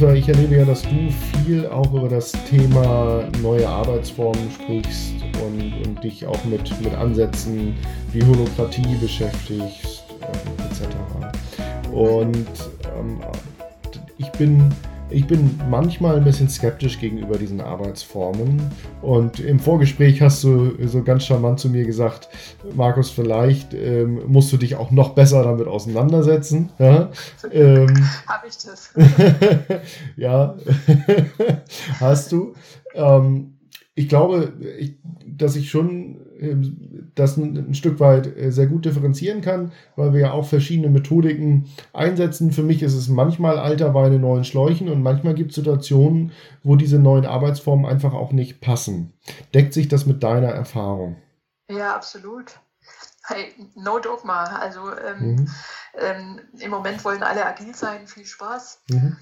Eva, ich erlebe ja, dass du viel auch über das Thema neue Arbeitsformen sprichst und, und dich auch mit, mit Ansätzen wie Holokratie beschäftigst äh, etc. Und ähm, ich bin ich bin manchmal ein bisschen skeptisch gegenüber diesen Arbeitsformen. Und im Vorgespräch hast du so ganz charmant zu mir gesagt, Markus, vielleicht ähm, musst du dich auch noch besser damit auseinandersetzen. Ja, ähm, Habe ich das? ja, hast du. Ähm, ich glaube, ich, dass ich schon das ein, ein, Stück weit äh, sehr gut differenzieren kann, weil wir ja auch verschiedene Methodiken einsetzen. Für mich ist es manchmal alter Wein in neuen Schläuchen und manchmal gibt es Situationen, wo diese neuen Arbeitsformen einfach auch nicht passen. Deckt sich das mit deiner Erfahrung? Ja, absolut. Hey, no dogma. Also ähm, mhm. ähm, im Moment wollen alle agil sein. Viel Spaß. Mhm.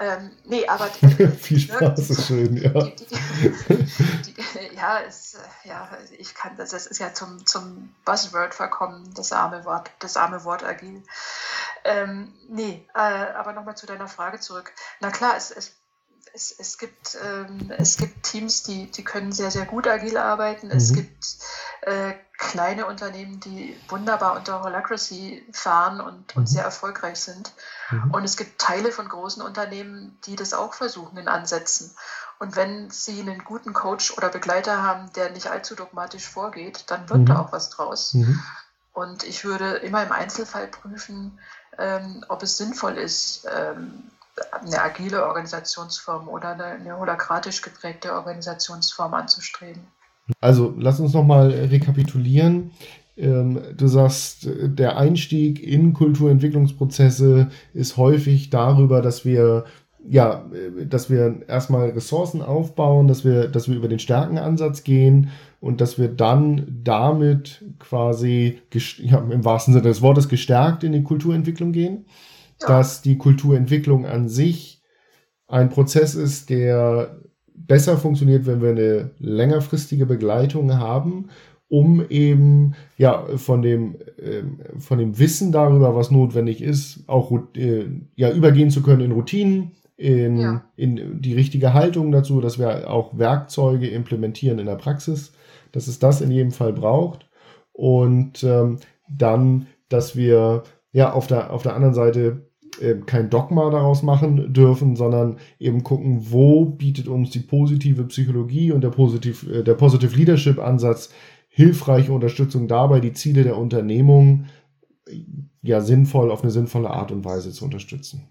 Ähm, nee, aber. Viel Spaß ist schön, ja. Die, die, die, ja, es, ja, ich kann das, das ist ja zum, zum Buzzword verkommen, das arme Wort, das arme Wort agil. Ähm, nee, äh, aber nochmal zu deiner Frage zurück. Na klar, es, es, es, es, gibt, ähm, es gibt Teams, die, die können sehr, sehr gut agil arbeiten. Mhm. Es gibt äh, kleine Unternehmen, die wunderbar unter Holacracy fahren und, und mhm. sehr erfolgreich sind. Mhm. Und es gibt Teile von großen Unternehmen, die das auch versuchen in Ansätzen. Und wenn sie einen guten Coach oder Begleiter haben, der nicht allzu dogmatisch vorgeht, dann wird mhm. da auch was draus. Mhm. Und ich würde immer im Einzelfall prüfen, ähm, ob es sinnvoll ist, ähm, eine agile Organisationsform oder eine, eine holokratisch geprägte Organisationsform anzustreben. Also lass uns nochmal rekapitulieren. Ähm, du sagst, der Einstieg in Kulturentwicklungsprozesse ist häufig darüber, dass wir ja, dass wir erstmal Ressourcen aufbauen, dass wir, dass wir über den Stärkenansatz gehen und dass wir dann damit quasi ja, im wahrsten Sinne des Wortes gestärkt in die Kulturentwicklung gehen. Ja. Dass die Kulturentwicklung an sich ein Prozess ist, der besser funktioniert, wenn wir eine längerfristige Begleitung haben, um eben ja von dem äh, von dem Wissen darüber, was notwendig ist, auch äh, ja übergehen zu können in Routinen, in, ja. in die richtige Haltung dazu, dass wir auch Werkzeuge implementieren in der Praxis, dass es das in jedem Fall braucht und ähm, dann, dass wir ja auf der auf der anderen Seite äh, kein Dogma daraus machen dürfen, sondern eben gucken, wo bietet uns die positive Psychologie und der Positive, äh, der Positive Leadership Ansatz hilfreiche Unterstützung dabei, die Ziele der Unternehmung ja sinnvoll auf eine sinnvolle Art und Weise zu unterstützen.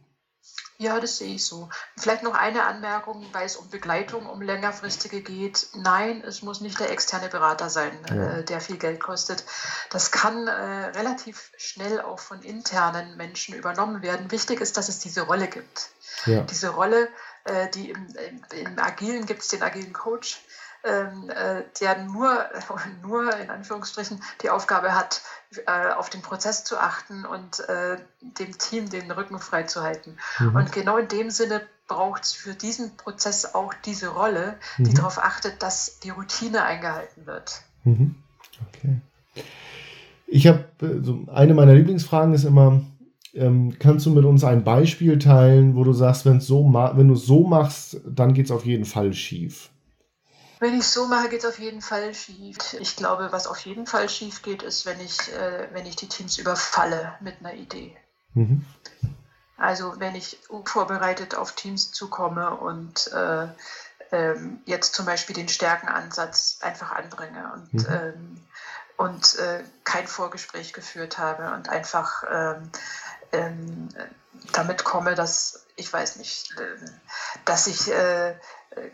Ja, das sehe ich so. Vielleicht noch eine Anmerkung, weil es um Begleitung, um längerfristige geht. Nein, es muss nicht der externe Berater sein, ja. äh, der viel Geld kostet. Das kann äh, relativ schnell auch von internen Menschen übernommen werden. Wichtig ist, dass es diese Rolle gibt. Ja. Diese Rolle, äh, die im, im, im Agilen gibt es den agilen Coach, äh, der nur, nur in Anführungsstrichen die Aufgabe hat, äh, auf den Prozess zu achten und äh, dem Team den Rücken frei zu halten. Mhm. Und genau in dem Sinne braucht es für diesen Prozess auch diese Rolle, die mhm. darauf achtet, dass die Routine eingehalten wird. Mhm. Okay. Ich habe so eine meiner Lieblingsfragen ist immer, ähm, kannst du mit uns ein Beispiel teilen, wo du sagst, wenn so wenn du es so machst, dann geht es auf jeden Fall schief? Wenn ich es so mache, geht es auf jeden Fall schief. Ich glaube, was auf jeden Fall schief geht, ist, wenn ich, äh, wenn ich die Teams überfalle mit einer Idee. Mhm. Also wenn ich vorbereitet auf Teams zukomme und äh, ähm, jetzt zum Beispiel den Stärkenansatz einfach anbringe und, mhm. ähm, und äh, kein Vorgespräch geführt habe und einfach ähm, ähm damit komme, dass ich weiß nicht, äh, dass ich äh,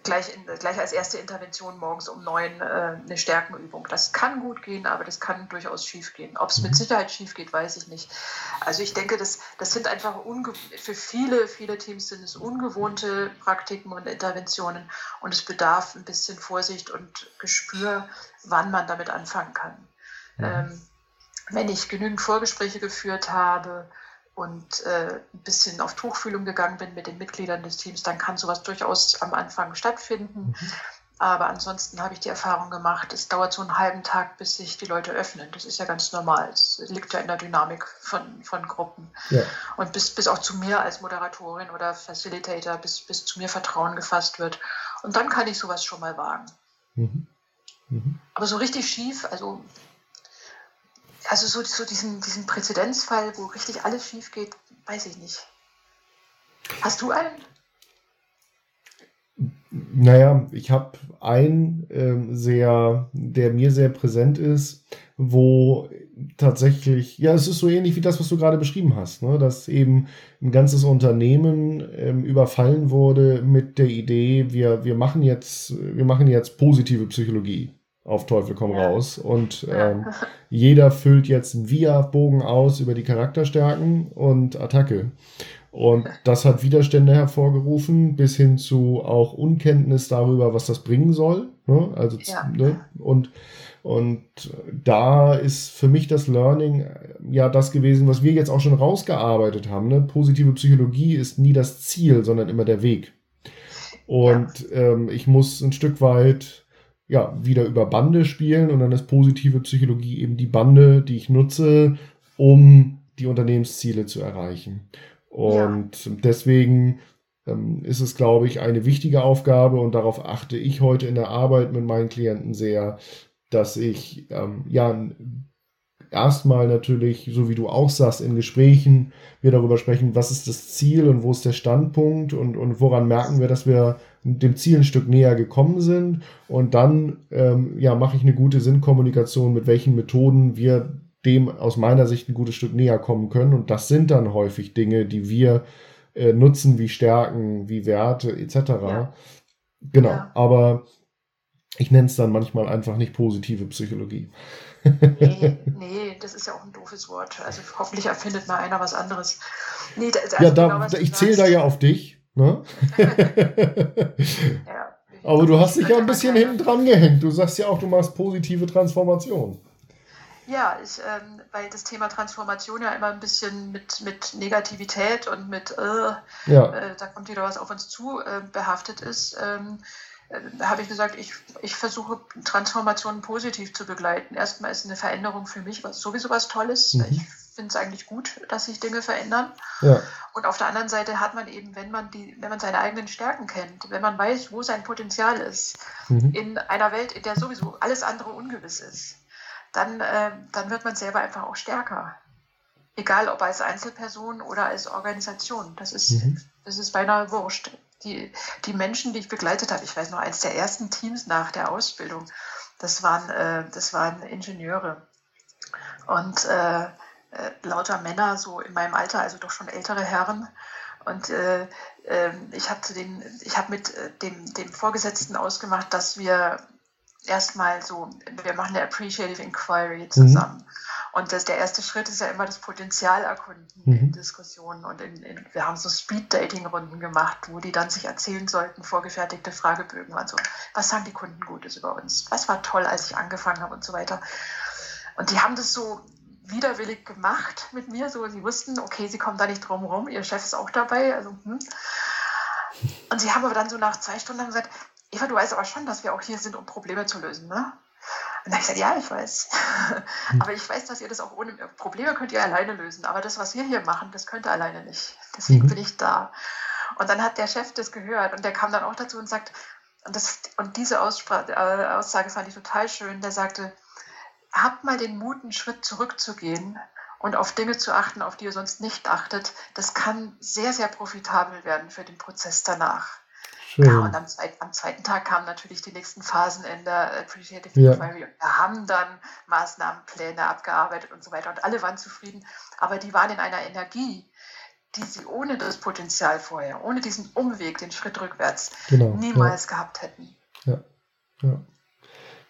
gleich, in, gleich als erste Intervention morgens um neun äh, eine Stärkenübung. Das kann gut gehen, aber das kann durchaus schief gehen. Ob es mit mhm. Sicherheit schief geht, weiß ich nicht. Also ich denke, das, das sind einfach für viele, viele Teams sind es ungewohnte Praktiken und Interventionen und es bedarf ein bisschen Vorsicht und Gespür, wann man damit anfangen kann. Mhm. Ähm, wenn ich genügend Vorgespräche geführt habe, und äh, ein bisschen auf Tuchfühlung gegangen bin mit den Mitgliedern des Teams, dann kann sowas durchaus am Anfang stattfinden. Mhm. Aber ansonsten habe ich die Erfahrung gemacht, es dauert so einen halben Tag, bis sich die Leute öffnen. Das ist ja ganz normal. Es liegt ja in der Dynamik von, von Gruppen. Ja. Und bis, bis auch zu mir als Moderatorin oder Facilitator, bis, bis zu mir Vertrauen gefasst wird. Und dann kann ich sowas schon mal wagen. Mhm. Mhm. Aber so richtig schief, also, also so, so diesen, diesen Präzedenzfall, wo richtig alles schief geht, weiß ich nicht. Hast du einen? Naja, ich habe einen ähm, sehr, der mir sehr präsent ist, wo tatsächlich, ja, es ist so ähnlich wie das, was du gerade beschrieben hast, ne? dass eben ein ganzes Unternehmen ähm, überfallen wurde mit der Idee, wir, wir machen jetzt, wir machen jetzt positive Psychologie auf Teufel komm ja. raus. Und ähm, jeder füllt jetzt einen VIA-Bogen aus über die Charakterstärken und Attacke. Und das hat Widerstände hervorgerufen, bis hin zu auch Unkenntnis darüber, was das bringen soll. Ne? Also, ja. ne? Und, und da ist für mich das Learning äh, ja das gewesen, was wir jetzt auch schon rausgearbeitet haben. Ne? Positive Psychologie ist nie das Ziel, sondern immer der Weg. Und ja. ähm, ich muss ein Stück weit ja, wieder über Bande spielen und dann ist positive Psychologie eben die Bande, die ich nutze, um die Unternehmensziele zu erreichen. Und ja. deswegen ähm, ist es, glaube ich, eine wichtige Aufgabe und darauf achte ich heute in der Arbeit mit meinen Klienten sehr, dass ich ähm, ja erstmal natürlich, so wie du auch sagst, in Gesprächen wir darüber sprechen, was ist das Ziel und wo ist der Standpunkt und, und woran merken wir, dass wir dem Ziel ein Stück näher gekommen sind. Und dann ähm, ja, mache ich eine gute Sinnkommunikation, mit welchen Methoden wir dem aus meiner Sicht ein gutes Stück näher kommen können. Und das sind dann häufig Dinge, die wir äh, nutzen, wie Stärken, wie Werte etc. Ja. Genau, ja. aber ich nenne es dann manchmal einfach nicht positive Psychologie. Nee, nee, das ist ja auch ein doofes Wort. Also hoffentlich erfindet mal einer was anderes. Nee, also ja, da, genau, ich zähle da ja auf dich. Ne? ja, Aber du hast dich ja ein bisschen hinten dran gehängt. Du sagst ja auch, du machst positive Transformation. Ja, ich, ähm, weil das Thema Transformation ja immer ein bisschen mit, mit Negativität und mit, äh, ja. äh, da kommt wieder was auf uns zu, äh, behaftet ist, ähm, äh, habe ich gesagt, ich, ich versuche Transformationen positiv zu begleiten. Erstmal ist eine Veränderung für mich was, sowieso was Tolles. Mhm. Ich finde es eigentlich gut, dass sich Dinge verändern. Ja. Und auf der anderen Seite hat man eben, wenn man die, wenn man seine eigenen Stärken kennt, wenn man weiß, wo sein Potenzial ist, mhm. in einer Welt, in der sowieso alles andere ungewiss ist, dann, äh, dann wird man selber einfach auch stärker. Egal ob als Einzelperson oder als Organisation. Das ist, mhm. das ist beinahe wurscht. Die, die Menschen, die ich begleitet habe, ich weiß noch, eines der ersten Teams nach der Ausbildung, das waren, äh, das waren Ingenieure. Und äh, äh lauter Männer, so in meinem Alter, also doch schon ältere Herren. Und äh, äh, ich habe hab mit äh, dem, dem Vorgesetzten ausgemacht, dass wir erstmal so, wir machen eine Appreciative Inquiry zusammen. Mhm. Und das, der erste Schritt ist ja immer das Potenzial erkunden mhm. in Diskussionen. Und in, in, wir haben so Speed-Dating-Runden gemacht, wo die dann sich erzählen sollten, vorgefertigte Fragebögen. Also, was sagen die Kunden Gutes über uns? Was war toll, als ich angefangen habe und so weiter. Und die haben das so widerwillig gemacht mit mir. So, sie wussten, okay, sie kommen da nicht drum rum, ihr Chef ist auch dabei. Also, hm. Und sie haben aber dann so nach zwei Stunden gesagt, Eva, du weißt aber schon, dass wir auch hier sind, um Probleme zu lösen, ne? Und dann habe ich gesagt, ja, ich weiß. Hm. aber ich weiß, dass ihr das auch ohne Probleme könnt ihr alleine lösen. Aber das, was wir hier machen, das könnt ihr alleine nicht. Deswegen mhm. bin ich da. Und dann hat der Chef das gehört und der kam dann auch dazu und sagt, und, das, und diese Aussprache, äh, Aussage fand ich total schön, der sagte, habt mal den Mut, einen Schritt zurückzugehen und auf Dinge zu achten, auf die ihr sonst nicht achtet. Das kann sehr, sehr profitabel werden für den Prozess danach. Schön. Ja, und am, am, zweiten Tag kamen natürlich die nächsten Phasen in der Appreciative ja. Inquiry. Wir haben dann Maßnahmenpläne abgearbeitet und so weiter. Und alle waren zufrieden. Aber die waren in einer Energie, die sie ohne das Potenzial vorher, ohne diesen Umweg, den Schritt rückwärts, genau, niemals ja. gehabt hätten. Ja. ja.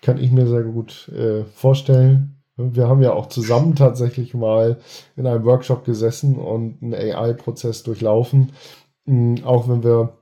Kann ich mir sehr gut äh, vorstellen. Wir haben ja auch zusammen tatsächlich mal in einem Workshop gesessen und einen AI-Prozess durchlaufen. Auch wenn wir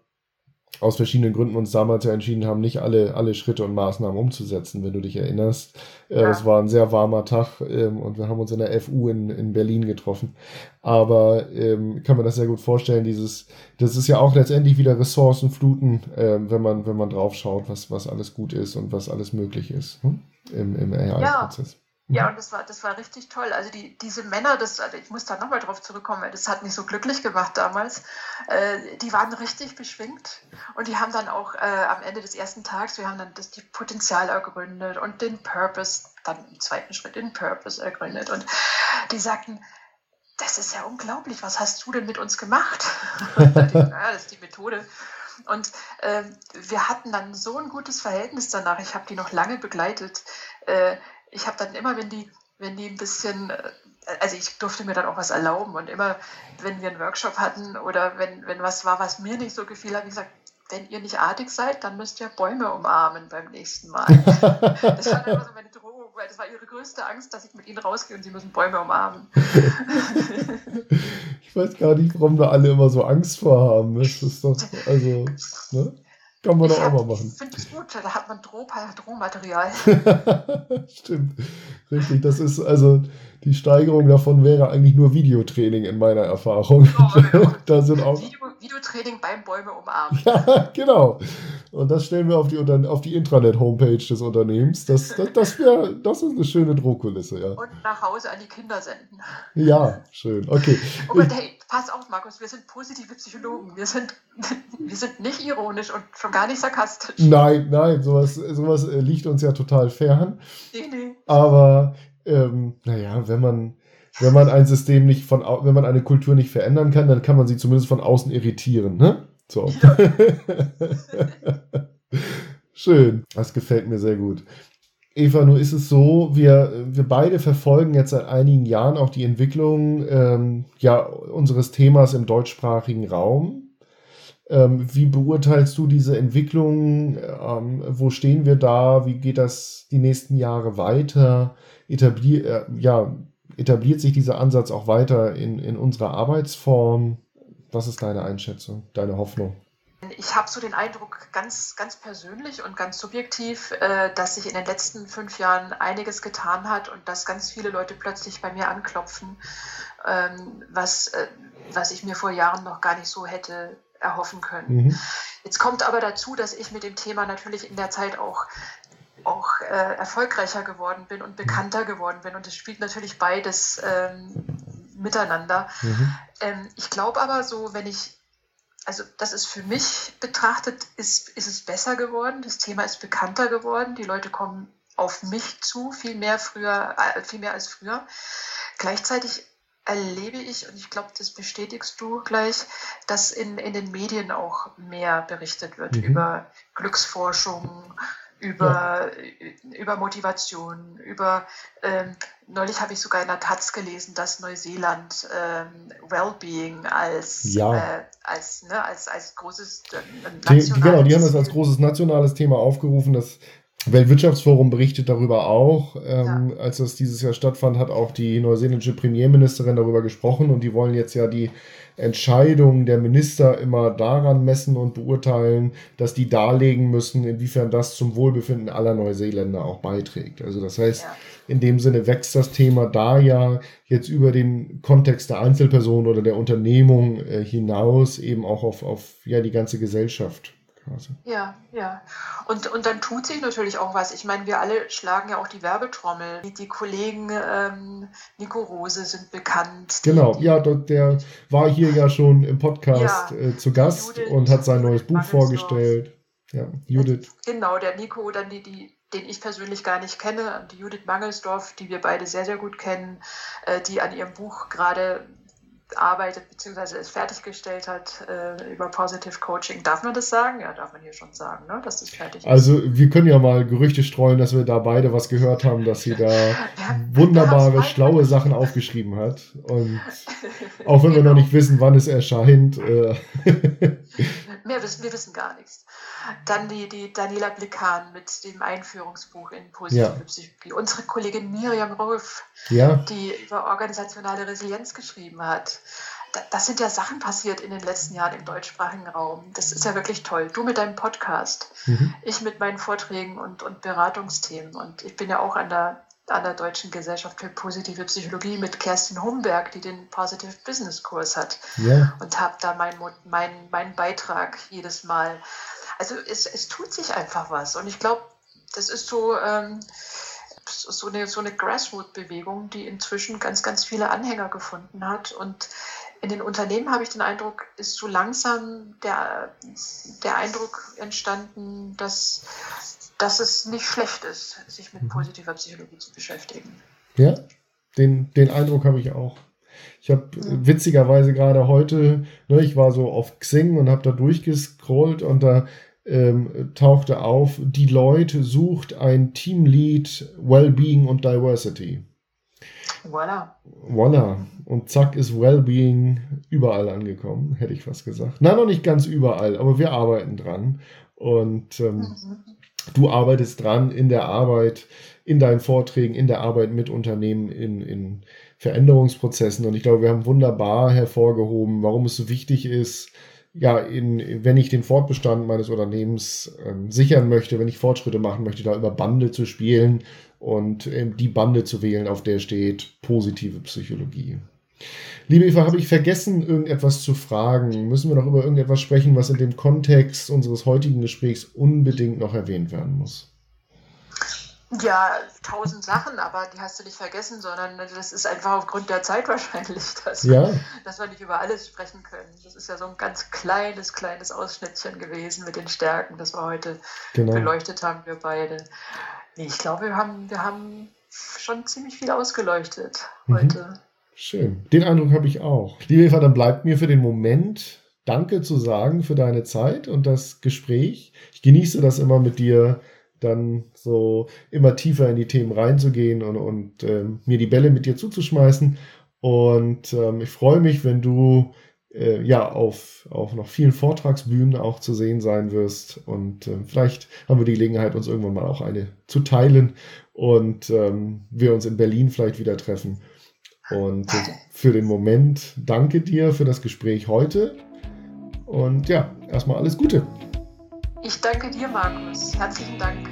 aus verschiedenen Gründen uns damals ja entschieden haben, nicht alle, alle Schritte und Maßnahmen umzusetzen, wenn du dich erinnerst. Äh, ja. Es war ein sehr warmer Tag ähm, und wir haben uns in der FU in, in Berlin getroffen. Aber ähm, kann man das sehr gut vorstellen, dieses, das ist ja auch letztendlich wieder Ressourcenfluten, ähm, wenn man, wenn man drauf schaut, was, was alles gut ist und was alles möglich ist hm? im, im AI-Prozess. Ja. Ja, und das war, das war richtig toll. Also die, diese Männer, das, also ich muss da nochmal drauf zurückkommen, das hat mich so glücklich gemacht damals. Äh, die waren richtig beschwingt und die haben dann auch äh, am Ende des ersten Tages, wir haben dann das die Potenzial ergründet und den Purpose, dann im zweiten Schritt den Purpose ergründet. Und die sagten, das ist ja unglaublich, was hast du denn mit uns gemacht? ja, das ist die Methode. Und äh, wir hatten dann so ein gutes Verhältnis danach. Ich habe die noch lange begleitet. Äh, ich habe dann immer, wenn die, wenn die ein bisschen, äh, also ich durfte mir dann auch was erlauben und immer, wenn wir einen Workshop hatten oder wenn, wenn was war, was mir nicht so gefiel, habe ich gesagt, wenn ihr nicht artig seid, dann müsst ihr Bäume umarmen beim nächsten Mal. das war immer so meine Drohung, weil das war ihre größte Angst, dass ich mit ihnen rausgehe und sie müssen Bäume umarmen. ich weiß gar nicht, warum da alle immer so Angst vor haben. Das ist doch, also, ne? Kann man doch auch mal machen. Ich finde es gut, da hat man Drohmaterial. Stimmt, richtig. Das ist also die Steigerung davon wäre eigentlich nur Videotraining in meiner Erfahrung. Oh, genau. da sind auch Video, Videotraining beim Bäume umarmen. Ja, genau. Und das stellen wir auf die, auf die Intranet-Homepage des Unternehmens. Das, das, das, wär, das ist eine schöne Drohkulisse, ja. Und nach Hause an die Kinder senden. Ja, schön. Okay. Aber hey, pass auf, Markus, wir sind positive Psychologen. Wir sind, wir sind nicht ironisch und schon gar nicht sarkastisch. Nein, nein, sowas, sowas äh, liegt uns ja total fern. Nee, nee. Aber ähm, naja, wenn man, wenn man ein System nicht von, wenn man eine Kultur nicht verändern kann, dann kann man sie zumindest von außen irritieren, ne? So. Ja. Schön. Das gefällt mir sehr gut. Eva, nur ist es so, wir, wir beide verfolgen jetzt seit einigen Jahren auch die Entwicklung ähm, ja, unseres Themas im deutschsprachigen Raum. Ähm, wie beurteilst du diese Entwicklung? Ähm, wo stehen wir da? Wie geht das die nächsten Jahre weiter? etablier, äh, ja, etabliert sich dieser Ansatz auch weiter in, in unserer Arbeitsform? Was ist deine Einschätzung, deine Hoffnung? Ich habe so den Eindruck, ganz, ganz persönlich und ganz subjektiv, äh, dass sich in den letzten fünf Jahren einiges getan hat und dass ganz viele Leute plötzlich bei mir anklopfen, ähm, was, äh, was ich mir vor Jahren noch gar nicht so hätte erhoffen können. Mhm. Jetzt kommt aber dazu, dass ich mit dem Thema natürlich in der Zeit auch auch äh, erfolgreicher geworden bin und bekannter geworden bin. Und es spielt natürlich beides ähm, miteinander. Mhm. Ähm, ich glaube aber so, wenn ich, also das ist für mich betrachtet, ist, ist es besser geworden. Das Thema ist bekannter geworden. Die Leute kommen auf mich zu, viel mehr früher, äh, viel mehr als früher. Gleichzeitig erlebe ich, und ich glaube, das bestätigst du gleich, dass in, in den Medien auch mehr berichtet wird mhm. über Glücksforschung, über, ja. über Motivation, über, ähm, neulich habe ich sogar in der Taz gelesen, dass Neuseeland ähm, Wellbeing als, ja. äh, als, ne, als, als großes äh, die, Genau, die haben das als großes nationales Thema aufgerufen, das Weltwirtschaftsforum berichtet darüber auch. Ähm, ja. Als das dieses Jahr stattfand, hat auch die neuseeländische Premierministerin darüber gesprochen und die wollen jetzt ja die Entscheidungen der Minister immer daran messen und beurteilen, dass die darlegen müssen, inwiefern das zum Wohlbefinden aller Neuseeländer auch beiträgt. Also das heißt, ja. in dem Sinne wächst das Thema da ja jetzt über den Kontext der Einzelperson oder der Unternehmung äh, hinaus eben auch auf, auf ja, die ganze Gesellschaft quasi. Ja, ja. Und, und dann tut sich natürlich auch was. Ich meine, wir alle schlagen ja auch die Werbetrommel. Die, die Kollegen ähm, Nico Rose sind bekannt. Genau, ja, der war hier ja schon im Podcast ja, äh, zu Gast Judith, und hat sein neues Buch vorgestellt. Ja, Judith. Genau, der Nico, dann die, die, den ich persönlich gar nicht kenne, die Judith Mangelsdorf, die wir beide sehr, sehr gut kennen, äh, die an ihrem Buch gerade arbeitet bzw. es fertiggestellt hat äh, über Positive Coaching. Darf man das sagen? Ja, darf man hier schon sagen, ne? dass das fertig ist. Also wir können ja mal Gerüchte streuen, dass wir da beide was gehört haben, dass sie da wunderbare, schlaue Sachen aufgeschrieben hat. Und auch wenn wir noch genau. nicht wissen, wann es erscheint. Äh Mehr wissen, wir wissen gar nichts. Dann die, die Daniela Blickan mit dem Einführungsbuch in positive ja. Psychologie. Unsere Kollegin Miriam Rolf, ja. die über organisationale Resilienz geschrieben hat. das sind ja Sachen passiert in den letzten Jahren im deutschsprachigen Raum. Das ist ja wirklich toll. Du mit deinem Podcast, mhm. ich mit meinen Vorträgen und, und Beratungsthemen. Und ich bin ja auch an der, an der Deutschen Gesellschaft für positive Psychologie mit Kerstin Humberg, die den Positive Business Kurs hat. Ja. Und habe da meinen mein, mein Beitrag jedes Mal. Also es, es tut sich einfach was. Und ich glaube, das ist so. Ähm, so eine, so eine Grassroot-Bewegung, die inzwischen ganz, ganz viele Anhänger gefunden hat. Und in den Unternehmen habe ich den Eindruck, ist so langsam der, der Eindruck entstanden, dass, dass es nicht schlecht ist, sich mit mhm. positiver Psychologie zu beschäftigen. Ja, den, den Eindruck habe ich auch. Ich habe ja. witzigerweise gerade heute, ne, ich war so auf Xing und habe da durchgescrollt und da ähm, tauchte auf, Deloitte sucht ein Teamlead Wellbeing und Diversity. Voila. Voila. Und zack ist Wellbeing überall angekommen, hätte ich fast gesagt. Nein, noch nicht ganz überall, aber wir arbeiten dran. Und ähm, mhm. Du arbeitest dran in der Arbeit, in deinen Vorträgen, in der Arbeit mit Unternehmen, in, in Veränderungsprozessen. Und ich glaube, wir haben wunderbar hervorgehoben, warum es so wichtig ist, ja, in, wenn ich den Fortbestand meines Unternehmens ähm, sichern möchte, wenn ich Fortschritte machen möchte, da über Bande zu spielen und ähm, die Bande zu wählen, auf der steht positive Psychologie. Liebe Eva, habe ich vergessen, irgendetwas zu fragen? Müssen wir noch über irgendetwas sprechen, was in dem Kontext unseres heutigen Gesprächs unbedingt noch erwähnt werden muss? Ja, tausend Sachen, aber die hast du nicht vergessen, sondern das ist einfach aufgrund der Zeit wahrscheinlich, dass, ja. wir, dass wir nicht über alles sprechen können. Das ist ja so ein ganz kleines, kleines Ausschnittchen gewesen mit den Stärken, das wir heute genau. beleuchtet haben, wir beide. Nee, ich glaube, wir haben, wir haben schon ziemlich viel ausgeleuchtet mhm. heute. Schön. Den Eindruck habe ich auch. Liebe Eva, dann bleibt mir für den Moment Danke zu sagen für deine Zeit und das Gespräch. Ich genieße das immer mit dir dann so immer tiefer in die Themen reinzugehen und, und ähm, mir die Bälle mit dir zuzuschmeißen. Und ähm, ich freue mich, wenn du äh, ja auf, auf noch vielen Vortragsbühnen auch zu sehen sein wirst. Und äh, vielleicht haben wir die Gelegenheit, uns irgendwann mal auch eine zu teilen und ähm, wir uns in Berlin vielleicht wieder treffen. Und äh, für den Moment danke dir für das Gespräch heute. Und ja, erstmal alles Gute. Ich danke dir, Markus. Herzlichen Dank.